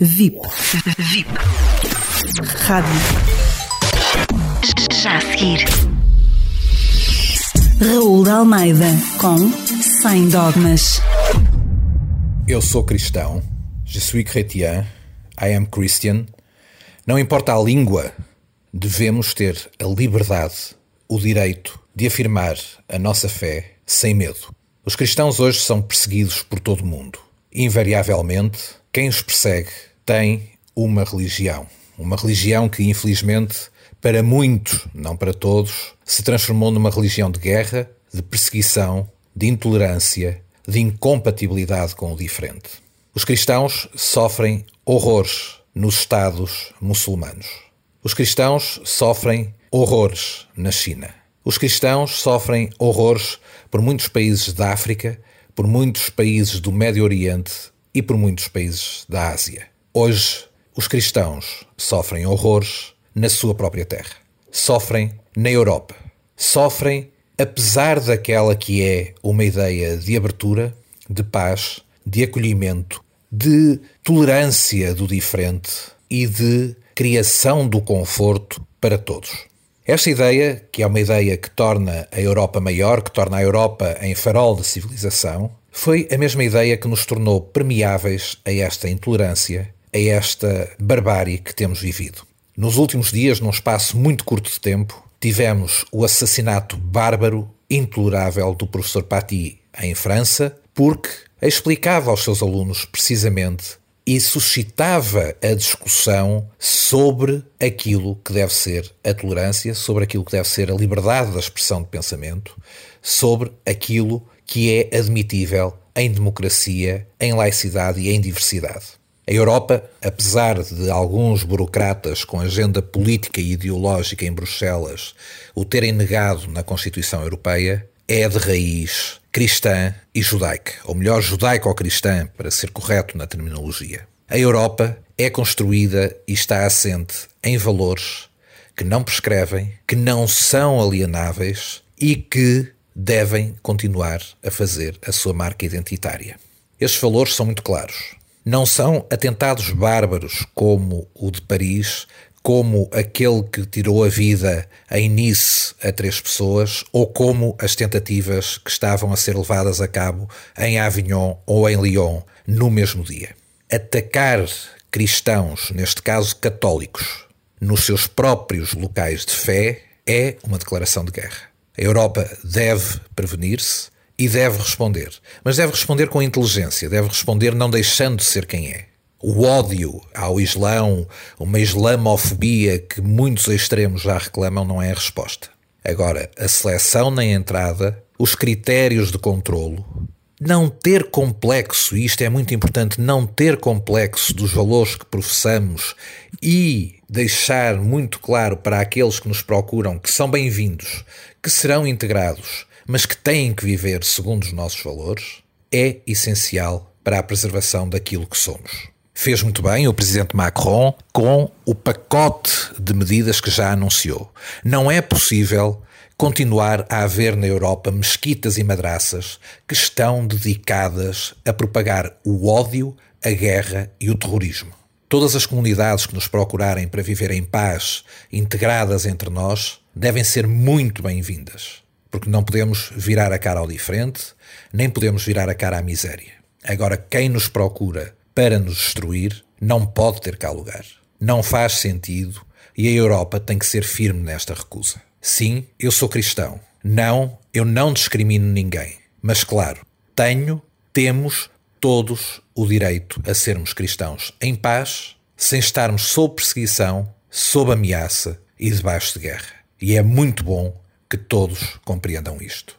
VIP. VIP. Rádio. Já a seguir. Raul de Almeida com Sem Dogmas. Eu sou cristão. Je suis chrétien. I am Christian. Não importa a língua, devemos ter a liberdade, o direito de afirmar a nossa fé sem medo. Os cristãos hoje são perseguidos por todo o mundo. Invariavelmente, quem os persegue tem uma religião. Uma religião que, infelizmente, para muitos, não para todos, se transformou numa religião de guerra, de perseguição, de intolerância, de incompatibilidade com o diferente. Os cristãos sofrem horrores nos Estados muçulmanos. Os cristãos sofrem horrores na China. Os cristãos sofrem horrores por muitos países da África, por muitos países do Médio Oriente e por muitos países da Ásia. Hoje, os cristãos sofrem horrores na sua própria terra. Sofrem na Europa. Sofrem apesar daquela que é uma ideia de abertura, de paz, de acolhimento, de tolerância do diferente e de criação do conforto para todos. Esta ideia, que é uma ideia que torna a Europa maior, que torna a Europa em farol de civilização, foi a mesma ideia que nos tornou permeáveis a esta intolerância, a esta barbárie que temos vivido. Nos últimos dias, num espaço muito curto de tempo, tivemos o assassinato bárbaro, intolerável do professor Paty em França, porque explicava aos seus alunos precisamente e suscitava a discussão sobre aquilo que deve ser a tolerância, sobre aquilo que deve ser a liberdade da expressão de pensamento, sobre aquilo que é admitível em democracia, em laicidade e em diversidade. A Europa, apesar de alguns burocratas com agenda política e ideológica em Bruxelas o terem negado na Constituição Europeia, é de raiz cristã e judaica, ou melhor, judaico-cristã, para ser correto na terminologia. A Europa é construída e está assente em valores que não prescrevem, que não são alienáveis e que devem continuar a fazer a sua marca identitária. Estes valores são muito claros. Não são atentados bárbaros como o de Paris, como aquele que tirou a vida em Nice a três pessoas, ou como as tentativas que estavam a ser levadas a cabo em Avignon ou em Lyon no mesmo dia. Atacar cristãos, neste caso católicos, nos seus próprios locais de fé é uma declaração de guerra. A Europa deve prevenir-se e deve responder. Mas deve responder com inteligência, deve responder não deixando de ser quem é. O ódio ao Islão, uma islamofobia que muitos extremos já reclamam, não é a resposta. Agora, a seleção na entrada, os critérios de controlo, não ter complexo, e isto é muito importante, não ter complexo dos valores que professamos e deixar muito claro para aqueles que nos procuram que são bem-vindos, que serão integrados, mas que têm que viver segundo os nossos valores, é essencial para a preservação daquilo que somos. Fez muito bem o presidente Macron com o pacote de medidas que já anunciou. Não é possível continuar a haver na Europa mesquitas e madraças que estão dedicadas a propagar o ódio, a guerra e o terrorismo. Todas as comunidades que nos procurarem para viver em paz, integradas entre nós, devem ser muito bem-vindas, porque não podemos virar a cara ao diferente, nem podemos virar a cara à miséria. Agora, quem nos procura para nos destruir não pode ter cá lugar. Não faz sentido e a Europa tem que ser firme nesta recusa. Sim, eu sou cristão. Não, eu não discrimino ninguém. Mas, claro, tenho, temos todos o direito a sermos cristãos em paz, sem estarmos sob perseguição, sob ameaça e debaixo de guerra. E é muito bom que todos compreendam isto.